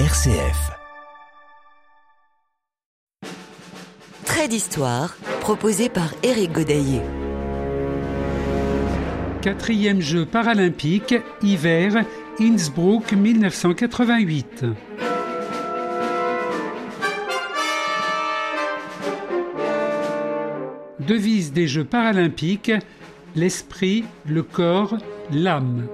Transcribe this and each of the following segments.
RCF. Trait d'histoire proposé par Éric Godaillé. Quatrième jeu paralympique, hiver, Innsbruck 1988. Devise des Jeux paralympiques, l'esprit, le corps, l'âme.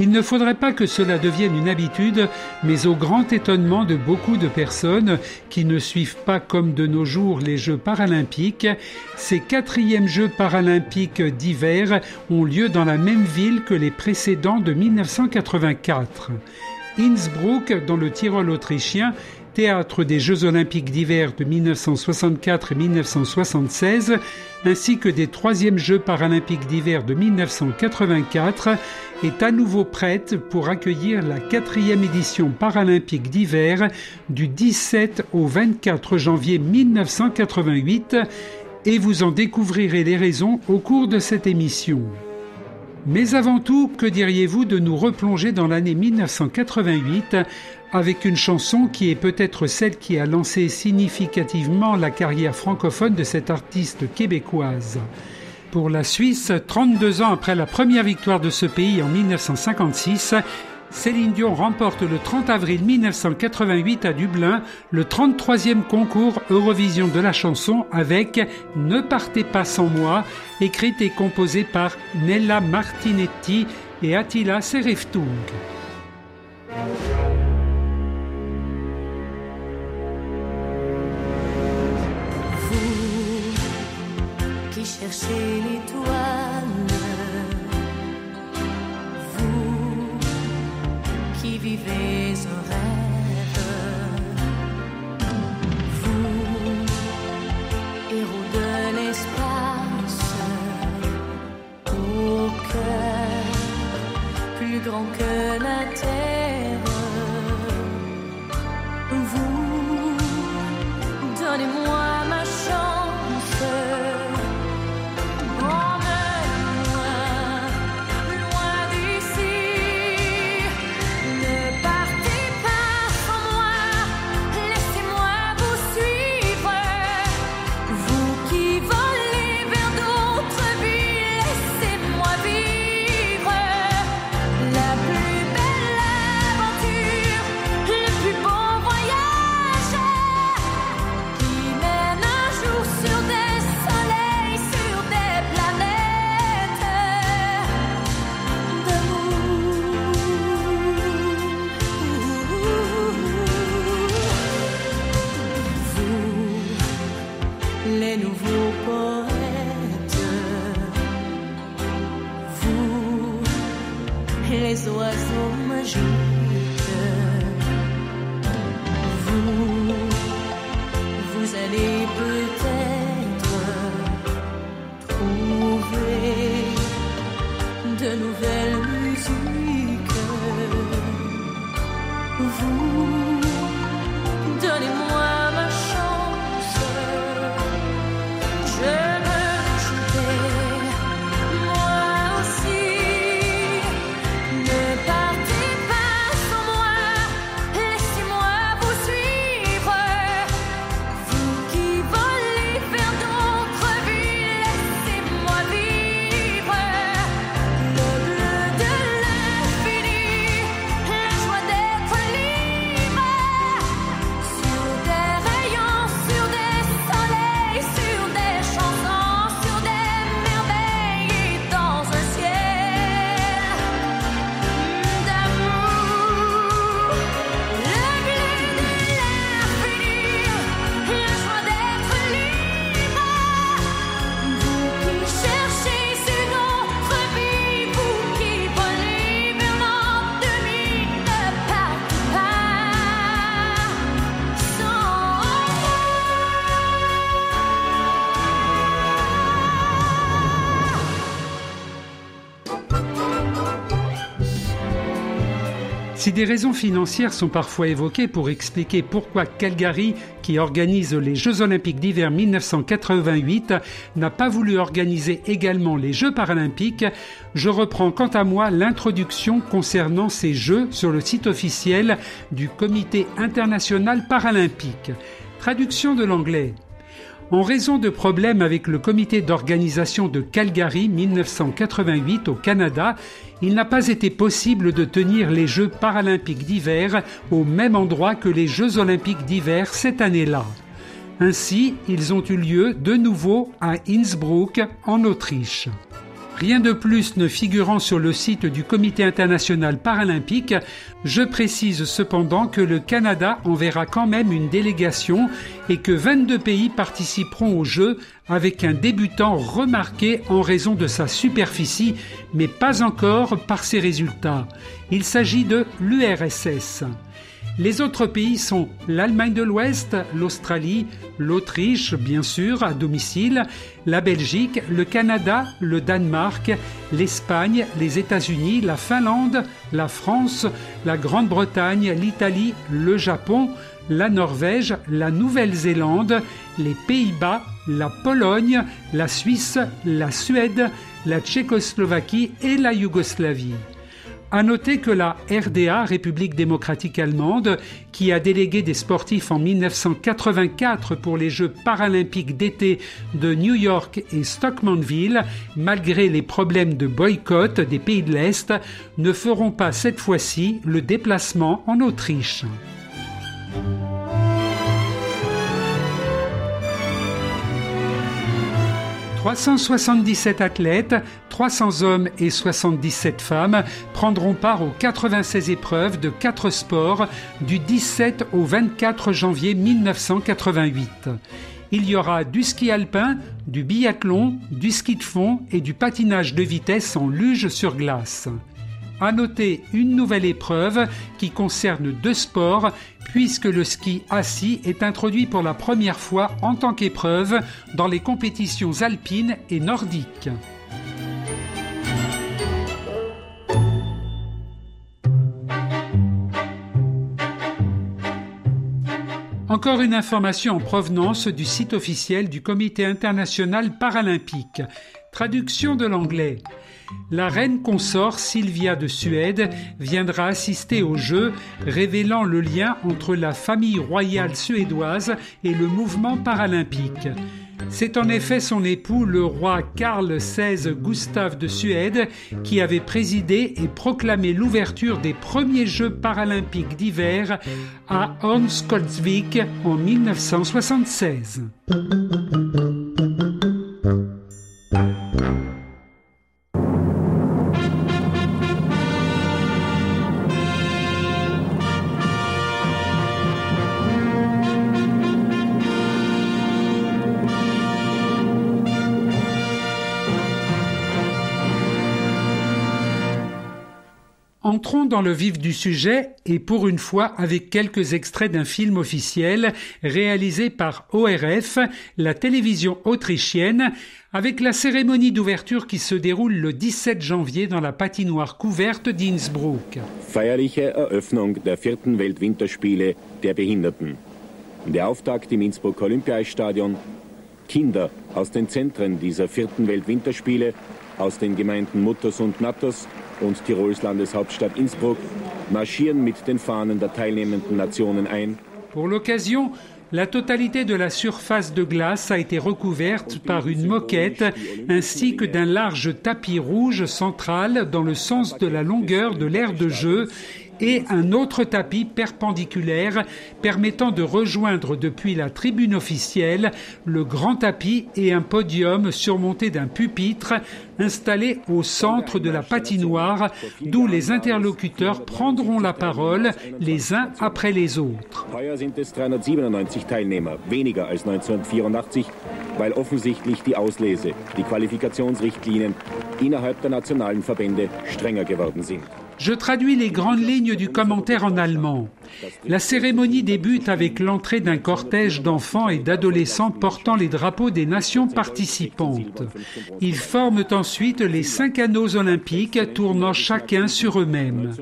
Il ne faudrait pas que cela devienne une habitude, mais au grand étonnement de beaucoup de personnes qui ne suivent pas comme de nos jours les Jeux paralympiques, ces quatrièmes Jeux paralympiques d'hiver ont lieu dans la même ville que les précédents de 1984. Innsbruck, dans le Tyrol autrichien, théâtre des Jeux olympiques d'hiver de 1964 et 1976, ainsi que des troisièmes Jeux paralympiques d'hiver de 1984, est à nouveau prête pour accueillir la quatrième édition paralympique d'hiver du 17 au 24 janvier 1988, et vous en découvrirez les raisons au cours de cette émission. Mais avant tout, que diriez-vous de nous replonger dans l'année 1988 avec une chanson qui est peut-être celle qui a lancé significativement la carrière francophone de cette artiste québécoise? Pour la Suisse, 32 ans après la première victoire de ce pays en 1956, Céline Dion remporte le 30 avril 1988 à Dublin le 33e concours Eurovision de la chanson avec Ne partez pas sans moi, écrite et composée par Nella Martinetti et Attila Sereftung. fool. Des raisons financières sont parfois évoquées pour expliquer pourquoi Calgary, qui organise les Jeux olympiques d'hiver 1988, n'a pas voulu organiser également les Jeux paralympiques, je reprends quant à moi l'introduction concernant ces Jeux sur le site officiel du Comité international paralympique. Traduction de l'anglais. En raison de problèmes avec le comité d'organisation de Calgary 1988 au Canada, il n'a pas été possible de tenir les Jeux paralympiques d'hiver au même endroit que les Jeux olympiques d'hiver cette année-là. Ainsi, ils ont eu lieu de nouveau à Innsbruck, en Autriche. Rien de plus ne figurant sur le site du Comité international paralympique, je précise cependant que le Canada enverra quand même une délégation et que 22 pays participeront aux Jeux avec un débutant remarqué en raison de sa superficie, mais pas encore par ses résultats. Il s'agit de l'URSS. Les autres pays sont l'Allemagne de l'Ouest, l'Australie, l'Autriche, bien sûr, à domicile, la Belgique, le Canada, le Danemark, l'Espagne, les États-Unis, la Finlande, la France, la Grande-Bretagne, l'Italie, le Japon, la Norvège, la Nouvelle-Zélande, les Pays-Bas, la Pologne, la Suisse, la Suède, la Tchécoslovaquie et la Yougoslavie. À noter que la RDA, République démocratique allemande, qui a délégué des sportifs en 1984 pour les Jeux paralympiques d'été de New York et Stockmanville, malgré les problèmes de boycott des pays de l'Est, ne feront pas cette fois-ci le déplacement en Autriche. 377 athlètes, 300 hommes et 77 femmes prendront part aux 96 épreuves de 4 sports du 17 au 24 janvier 1988. Il y aura du ski alpin, du biathlon, du ski de fond et du patinage de vitesse en luge sur glace. À noter une nouvelle épreuve qui concerne deux sports, puisque le ski assis est introduit pour la première fois en tant qu'épreuve dans les compétitions alpines et nordiques. Encore une information en provenance du site officiel du Comité international paralympique. Traduction de l'anglais. La reine consort Sylvia de Suède viendra assister au jeu, révélant le lien entre la famille royale suédoise et le mouvement paralympique. C'est en effet son époux, le roi Karl XVI Gustave de Suède, qui avait présidé et proclamé l'ouverture des premiers Jeux paralympiques d'hiver à Örnsköldsvik en 1976. Dans le vif du sujet et pour une fois avec quelques extraits d'un film officiel réalisé par ORF, la télévision autrichienne, avec la cérémonie d'ouverture qui se déroule le 17 janvier dans la patinoire couverte d'Innsbruck. Feierliche Eröffnung der vierten Weltwinterspiele der Behinderten. Der Auftakt im Innsbruck Olympiastadion. Kinder aus den Zentren dieser vierten Weltwinterspiele, aus den Gemeinden Mutters und Natters und Tirols Landeshauptstadt Innsbruck marschieren mit den Fahnen der teilnehmenden Nationen ein. Pour l'occasion, la totalité de la surface de glace a été recouverte par une moquette ainsi que d'un large tapis rouge central dans le sens de la longueur de l'aire de jeu et un autre tapis perpendiculaire permettant de rejoindre depuis la tribune officielle le grand tapis et un podium surmonté d'un pupitre installé au centre de la patinoire d'où les interlocuteurs prendront la parole les uns après les autres. weil offensichtlich die Auslese, die Qualifikationsrichtlinien innerhalb der nationalen Verbände strenger geworden sind. Je traduis les grandes lignes du commentaire en allemand. La cérémonie débute avec l'entrée d'un cortège d'enfants et d'adolescents portant les drapeaux des nations participantes. Ils forment ensuite les cinq anneaux olympiques tournant chacun sur eux-mêmes.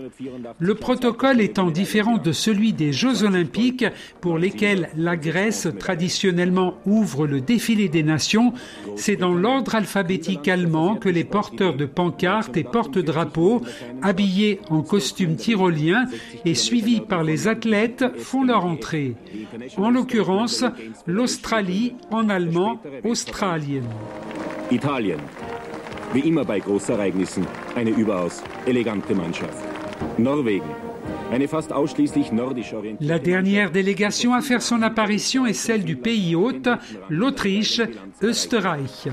Le protocole étant différent de celui des Jeux olympiques pour lesquels la Grèce traditionnellement ouvre le défilé des nations, c'est dans l'ordre alphabétique allemand que les porteurs de pancartes et porte-drapeaux, habillés en costume tyrolien et suivis par les athlètes, font leur entrée. En l'occurrence, l'Australie en allemand Australien. Italien. Wie immer bei Großereignissen eine überaus elegante Mannschaft. Norwegen. La dernière délégation à faire son apparition est celle du pays hôte, l'Autriche, Österreich.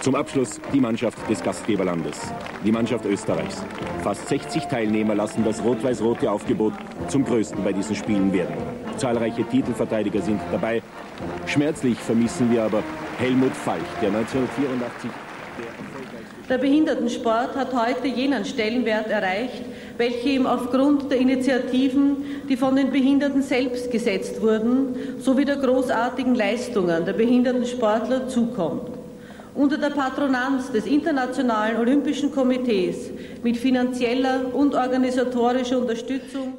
Zum Abschluss die Mannschaft des Gastgeberlandes, die Mannschaft Österreichs. Fast 60 Teilnehmer lassen das rot-weiß-rote Aufgebot zum größten bei diesen Spielen werden. Zahlreiche Titelverteidiger sind dabei. Schmerzlich vermissen wir aber Helmut Falch, der 1984 Der Behindertensport hat heute jenen Stellenwert erreicht, welche ihm aufgrund der Initiativen, die von den Behinderten selbst gesetzt wurden, sowie der großartigen Leistungen der Behindertensportler zukommt.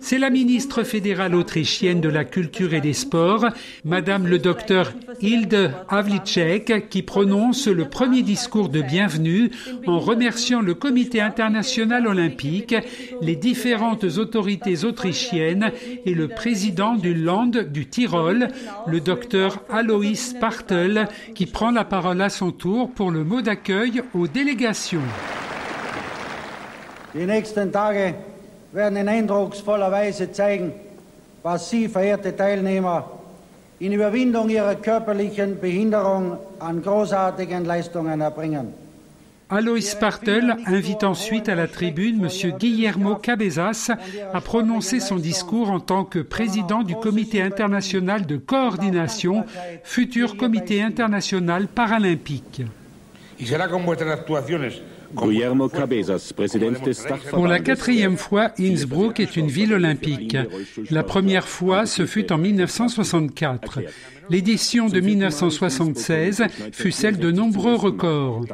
C'est la ministre fédérale autrichienne de la culture et des sports, Madame le docteur Hilde Havlicek, qui prononce le premier discours de bienvenue en remerciant le Comité international olympique, les différentes autorités autrichiennes et le président du Land du Tyrol, le docteur Alois Partel, qui prend la parole à son tour pour le mot d'accueil aux délégations. Die nächsten Tage werden in eindrucksvoller Weise zeigen, was Sie, verehrte Teilnehmer, in Überwindung Ihrer körperlichen Behinderung an großartigen Leistungen erbringen. Alois Partel invite ensuite à la tribune M. Guillermo Cabezas à prononcer son discours en tant que président du Comité international de coordination, futur Comité international paralympique. Guillermo Cabezas, président des Pour la quatrième fois, Innsbruck est une ville olympique. La première fois, ce fut en 1964. L'édition de 1976 fut celle de nombreux records.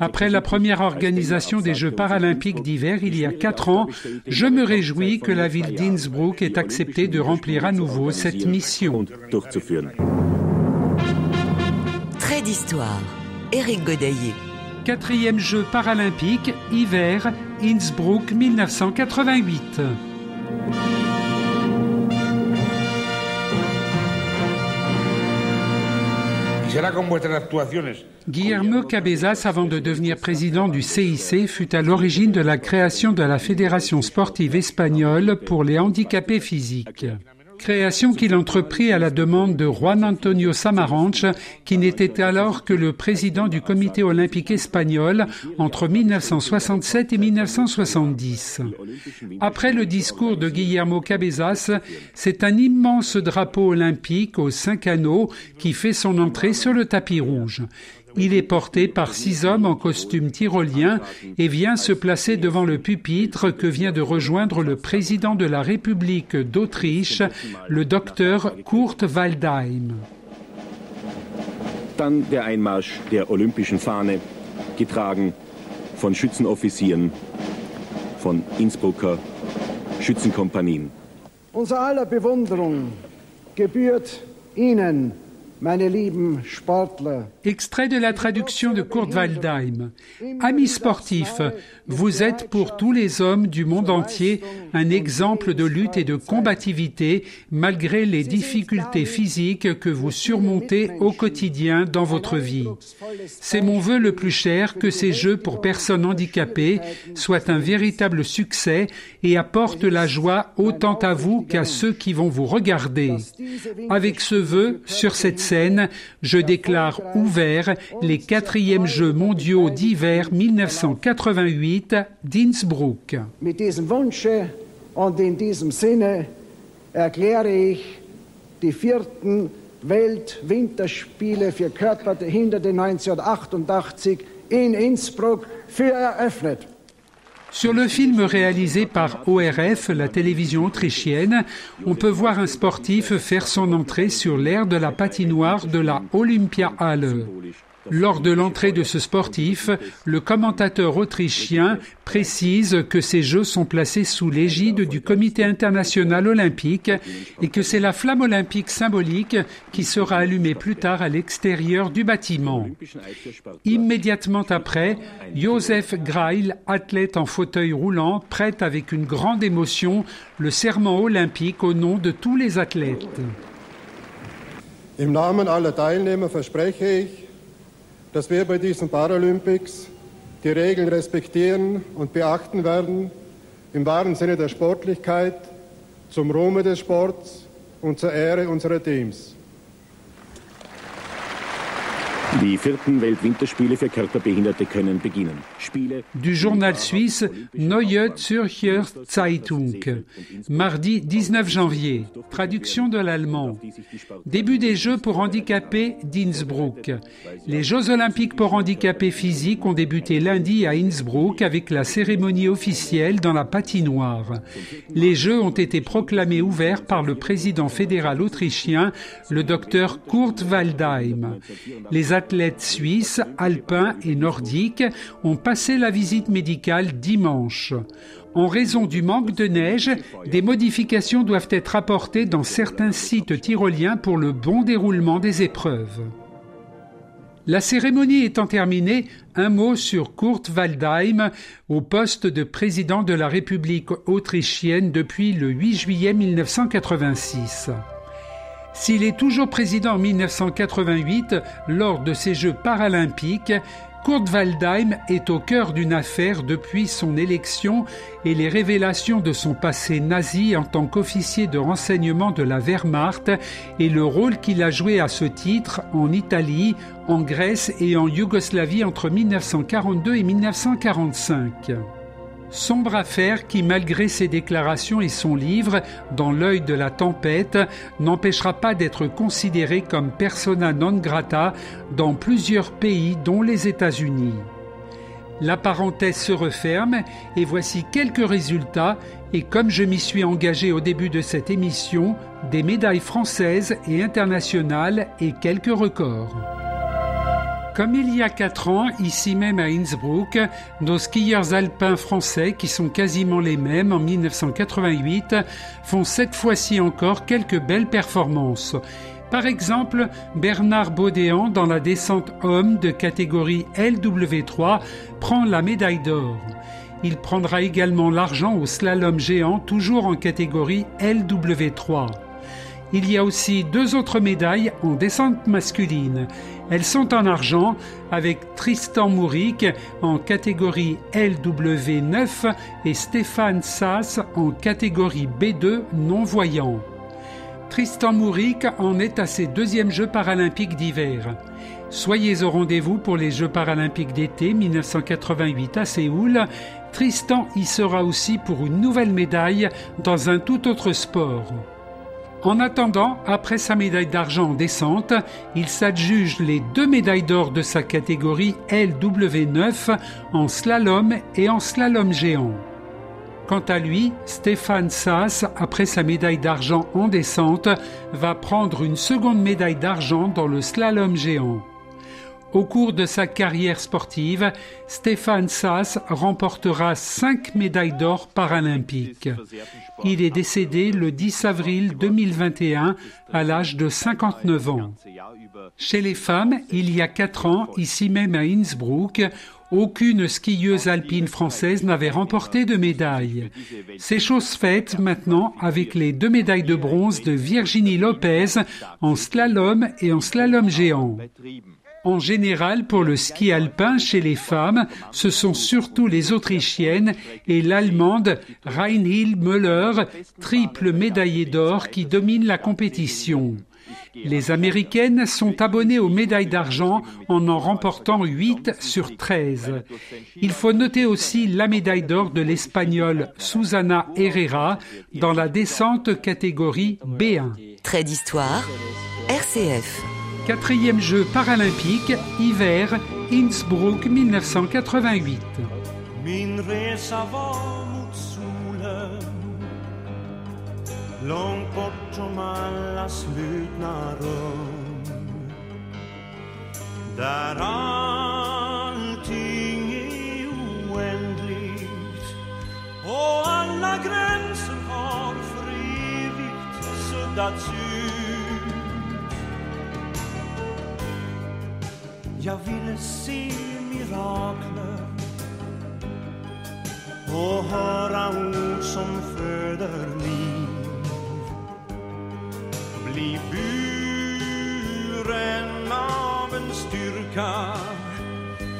Après la première organisation des Jeux paralympiques d'hiver il y a quatre ans, je me réjouis que la ville d'Innsbruck ait accepté de remplir à nouveau cette mission. Trait d'histoire. Éric Godaillé. Quatrième Jeux paralympiques, hiver, Innsbruck 1988. Y será con vuestras actuaciones. Guillermo Cabezas, avant de devenir président du CIC, fut à l'origine de la création de la Fédération sportive espagnole pour les handicapés physiques. Création qu'il entreprit à la demande de Juan Antonio Samaranch, qui n'était alors que le président du comité olympique espagnol entre 1967 et 1970. Après le discours de Guillermo Cabezas, c'est un immense drapeau olympique aux cinq anneaux qui fait son entrée sur le tapis rouge. Il est porté par six hommes en costume tyrolien et vient se placer devant le pupitre que vient de rejoindre le président de la République d'Autriche, le docteur Kurt Waldheim. Dann der Einmarsch der olympischen Fahne, getragen von Schützenoffizieren, von Innsbrucker Schützenkompanien. Unser aller Bewunderung gebührt Ihnen, meine lieben Sportler. Extrait de la traduction de Kurt Waldheim. Amis sportifs, vous êtes pour tous les hommes du monde entier un exemple de lutte et de combativité malgré les difficultés physiques que vous surmontez au quotidien dans votre vie. C'est mon vœu le plus cher que ces Jeux pour personnes handicapées soient un véritable succès et apportent la joie autant à vous qu'à ceux qui vont vous regarder. Avec ce vœu, sur cette scène, je déclare ouvert les quatrièmes Jeux mondiaux d'hiver 1988 d'Innsbruck. Für Körperbehinderte 1988 in Innsbruck für eröffnet. Sur le film réalisé par ORF, la télévision autrichienne, on peut voir un sportif faire son entrée sur l'aire de la patinoire de la Olympia Halle. Lors de l'entrée de ce sportif, le commentateur autrichien précise que ces Jeux sont placés sous l'égide du Comité international olympique et que c'est la flamme olympique symbolique qui sera allumée plus tard à l'extérieur du bâtiment. Immédiatement après, Josef Greil, athlète en fauteuil roulant, prête avec une grande émotion le serment olympique au nom de tous les athlètes. Dass wir bei diesen Paralympics die Regeln respektieren und beachten werden, im wahren Sinne der Sportlichkeit, zum Ruhme des Sports und zur Ehre unserer Teams. Du journal suisse Neue Zürcher Zeitung, mardi 19 janvier. Traduction de l'allemand. Début des Jeux pour handicapés d'Innsbruck. Les Jeux olympiques pour handicapés physiques ont débuté lundi à Innsbruck avec la cérémonie officielle dans la patinoire. Les Jeux ont été proclamés ouverts par le président fédéral autrichien, le docteur Kurt Waldheim. Les athlètes suisses, alpins et nordiques ont passé la visite médicale dimanche. En raison du manque de neige, des modifications doivent être apportées dans certains sites tyroliens pour le bon déroulement des épreuves. La cérémonie étant terminée, un mot sur Kurt Waldheim au poste de président de la République autrichienne depuis le 8 juillet 1986. S'il est toujours président en 1988 lors de ces Jeux paralympiques, Kurt Waldheim est au cœur d'une affaire depuis son élection et les révélations de son passé nazi en tant qu'officier de renseignement de la Wehrmacht et le rôle qu'il a joué à ce titre en Italie, en Grèce et en Yougoslavie entre 1942 et 1945. Sombre affaire qui, malgré ses déclarations et son livre, Dans l'œil de la tempête, n'empêchera pas d'être considéré comme persona non grata dans plusieurs pays, dont les États-Unis. La parenthèse se referme et voici quelques résultats et comme je m'y suis engagé au début de cette émission, des médailles françaises et internationales et quelques records. Comme il y a quatre ans, ici même à Innsbruck, nos skieurs alpins français, qui sont quasiment les mêmes en 1988, font cette fois-ci encore quelques belles performances. Par exemple, Bernard Baudéan dans la descente homme de catégorie LW3 prend la médaille d'or. Il prendra également l'argent au slalom géant toujours en catégorie LW3. Il y a aussi deux autres médailles en descente masculine. Elles sont en argent avec Tristan Mouric en catégorie LW9 et Stéphane Sass en catégorie B2 non-voyant. Tristan Mouric en est à ses deuxièmes Jeux paralympiques d'hiver. Soyez au rendez-vous pour les Jeux paralympiques d'été 1988 à Séoul. Tristan y sera aussi pour une nouvelle médaille dans un tout autre sport. En attendant, après sa médaille d'argent en descente, il s'adjuge les deux médailles d'or de sa catégorie LW9 en slalom et en slalom géant. Quant à lui, Stéphane Sass, après sa médaille d'argent en descente, va prendre une seconde médaille d'argent dans le slalom géant. Au cours de sa carrière sportive, Stéphane Sass remportera cinq médailles d'or paralympiques. Il est décédé le 10 avril 2021 à l'âge de 59 ans. Chez les femmes, il y a quatre ans, ici même à Innsbruck, aucune skieuse alpine française n'avait remporté de médaille. C'est chose faite maintenant avec les deux médailles de bronze de Virginie Lopez en slalom et en slalom géant. En général, pour le ski alpin chez les femmes, ce sont surtout les Autrichiennes et l'Allemande Reinhild Müller, triple médaillée d'or, qui dominent la compétition. Les Américaines sont abonnées aux médailles d'argent en en remportant 8 sur 13. Il faut noter aussi la médaille d'or de l'Espagnole Susana Herrera dans la descente catégorie B1. Trait d'histoire, RCF. Quatrième jeu paralympique, hiver, Innsbruck 1988. Min resa var mot solen. Långt bortom alla slutna rum. Där allting är oändligt. Och alla gränser har för evigt suddats ut Jag ville se mirakler och höra ord som föder liv. Bli buren av en styrka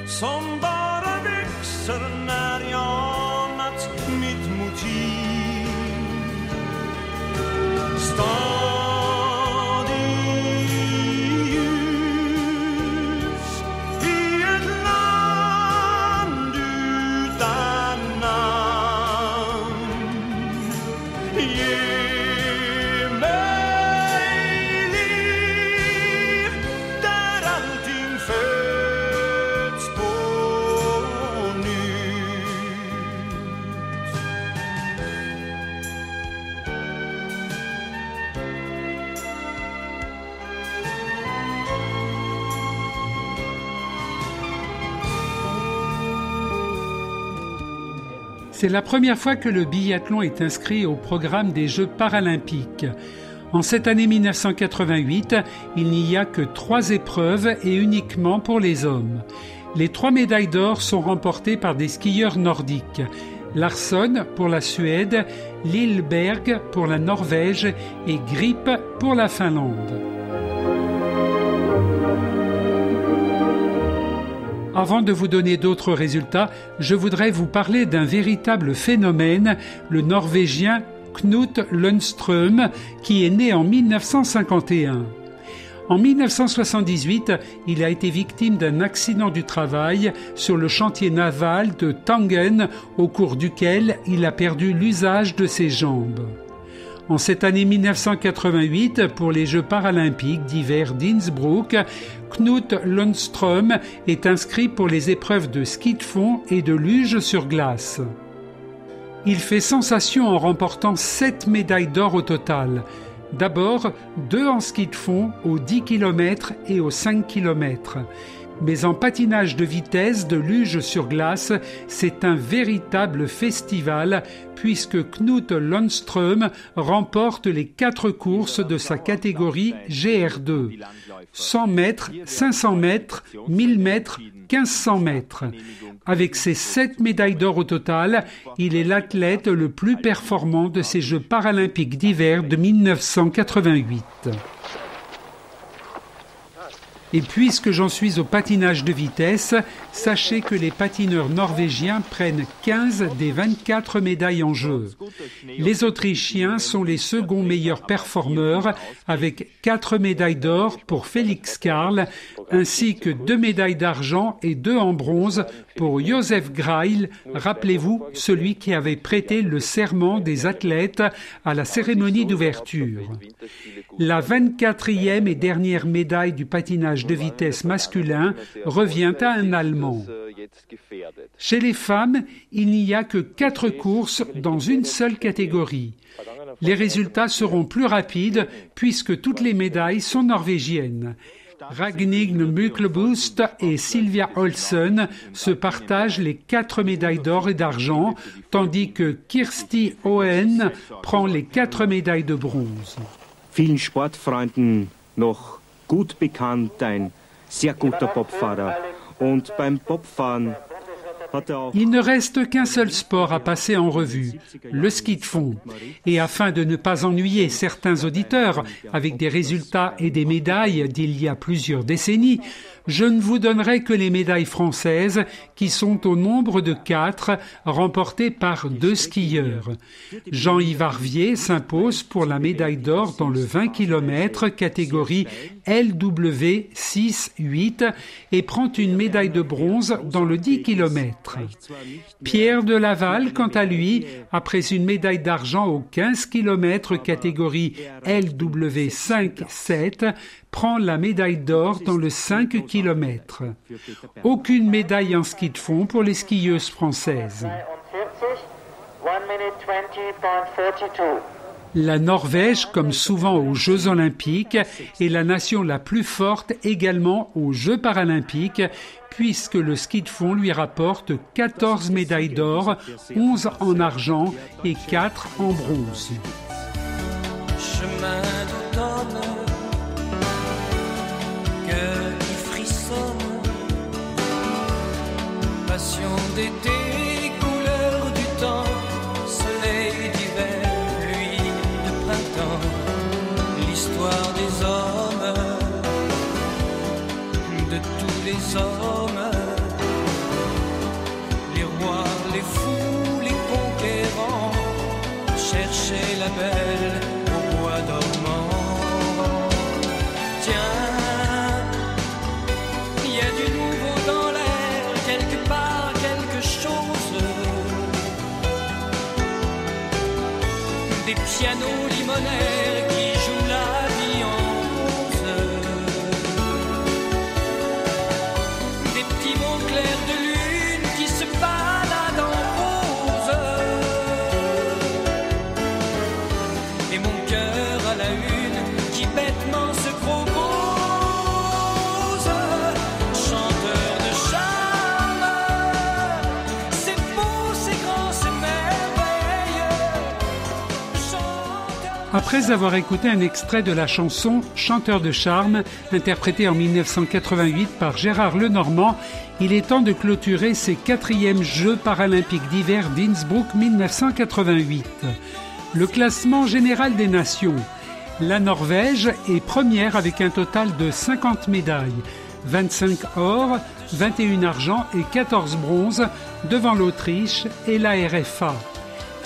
som bara växer C'est la première fois que le biathlon est inscrit au programme des Jeux paralympiques. En cette année 1988, il n'y a que trois épreuves et uniquement pour les hommes. Les trois médailles d'or sont remportées par des skieurs nordiques. Larsson pour la Suède, Lilleberg pour la Norvège et Grip pour la Finlande. Avant de vous donner d'autres résultats, je voudrais vous parler d'un véritable phénomène, le Norvégien Knut Lundström, qui est né en 1951. En 1978, il a été victime d'un accident du travail sur le chantier naval de Tangen, au cours duquel il a perdu l'usage de ses jambes. En cette année 1988, pour les Jeux paralympiques d'hiver d'Innsbruck, Knut Lundström est inscrit pour les épreuves de ski de fond et de luge sur glace. Il fait sensation en remportant 7 médailles d'or au total. D'abord, deux en ski de fond aux 10 km et aux 5 km. Mais en patinage de vitesse de luge sur glace, c'est un véritable festival puisque Knut Lundström remporte les quatre courses de sa catégorie GR2. 100 mètres, 500 mètres, 1000 mètres, 1500 mètres. Avec ses sept médailles d'or au total, il est l'athlète le plus performant de ces Jeux paralympiques d'hiver de 1988. Et puisque j'en suis au patinage de vitesse, sachez que les patineurs norvégiens prennent 15 des 24 médailles en jeu. Les Autrichiens sont les seconds meilleurs performeurs avec 4 médailles d'or pour Félix Karl ainsi que 2 médailles d'argent et 2 en bronze pour Josef Greil, rappelez-vous celui qui avait prêté le serment des athlètes à la cérémonie d'ouverture. La 24e et dernière médaille du patinage de vitesse masculin revient à un Allemand. Chez les femmes, il n'y a que quatre courses dans une seule catégorie. Les résultats seront plus rapides puisque toutes les médailles sont norvégiennes. Ragnhild Myklebust et Sylvia Olsen se partagent les quatre médailles d'or et d'argent, tandis que Kirsti Owen prend les quatre médailles de bronze. Il ne reste qu'un seul sport à passer en revue, le ski de fond. Et afin de ne pas ennuyer certains auditeurs avec des résultats et des médailles d'il y a plusieurs décennies, je ne vous donnerai que les médailles françaises qui sont au nombre de quatre remportées par deux skieurs. Jean-Yves Arvier s'impose pour la médaille d'or dans le 20 km catégorie LW 6-8 et prend une médaille de bronze dans le 10 km. 4. Pierre de Laval, quant à lui, après une médaille d'argent aux 15 km catégorie LW5-7, prend la médaille d'or dans le 5 km. Aucune médaille en ski de fond pour les skieuses françaises. La Norvège, comme souvent aux Jeux olympiques, est la nation la plus forte également aux Jeux paralympiques, puisque le ski de fond lui rapporte 14 médailles d'or, 11 en argent et 4 en bronze. D'été, couleur du temps, soleil d'hiver, pluie de printemps, l'histoire des hommes, de tous les hommes, les rois, les fous, les conquérants, chercher la belle Des pianos Après avoir écouté un extrait de la chanson Chanteur de charme, interprétée en 1988 par Gérard Lenormand, il est temps de clôturer ces quatrièmes Jeux paralympiques d'hiver d'Innsbruck 1988. Le classement général des nations. La Norvège est première avec un total de 50 médailles, 25 or, 21 argent et 14 bronzes devant l'Autriche et la RFA.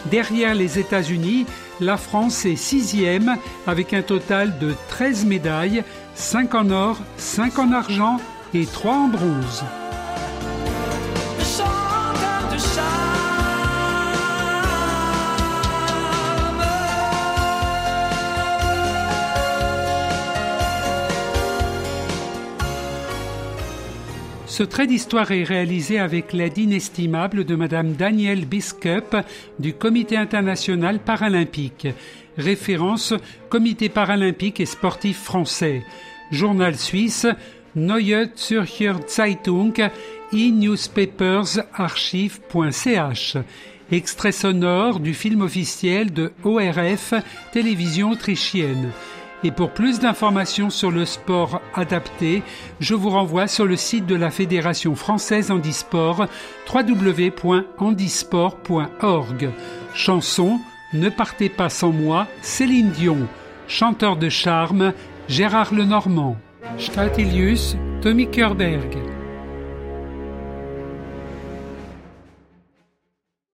Derrière les États-Unis, la France est sixième avec un total de 13 médailles, 5 en or, 5 en argent et 3 en bronze. Ce trait d'histoire est réalisé avec l'aide inestimable de Madame Danielle Biskup du Comité international paralympique. Référence Comité paralympique et sportif français. Journal suisse Neue Zürcher Zeitung e-newspapersarchive.ch. Extrait sonore du film officiel de ORF, télévision autrichienne. Et pour plus d'informations sur le sport adapté, je vous renvoie sur le site de la Fédération française handisport www.handisport.org. Chanson Ne partez pas sans moi, Céline Dion. Chanteur de charme, Gérard Lenormand. Statilius, Tommy Kerberg.